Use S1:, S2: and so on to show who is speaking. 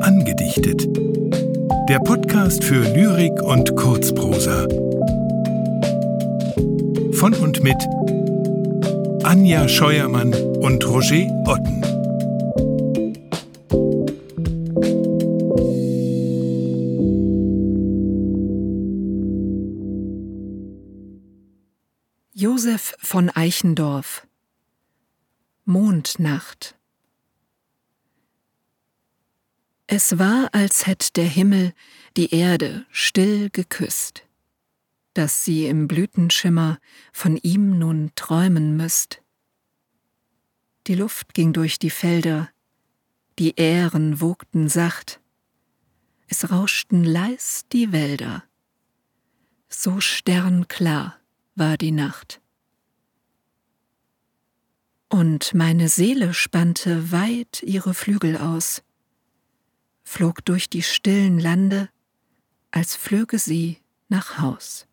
S1: Angedichtet. Der Podcast für Lyrik und Kurzprosa. Von und mit Anja Scheuermann und Roger Otten.
S2: Josef von Eichendorff Mondnacht Es war, als hätt der Himmel die Erde still geküsst, dass sie im Blütenschimmer von ihm nun träumen müsst. Die Luft ging durch die Felder, die Ähren wogten sacht, es rauschten leis die Wälder, so sternklar war die Nacht. Und meine Seele spannte weit ihre Flügel aus, flog durch die stillen Lande, als flöge sie nach Haus.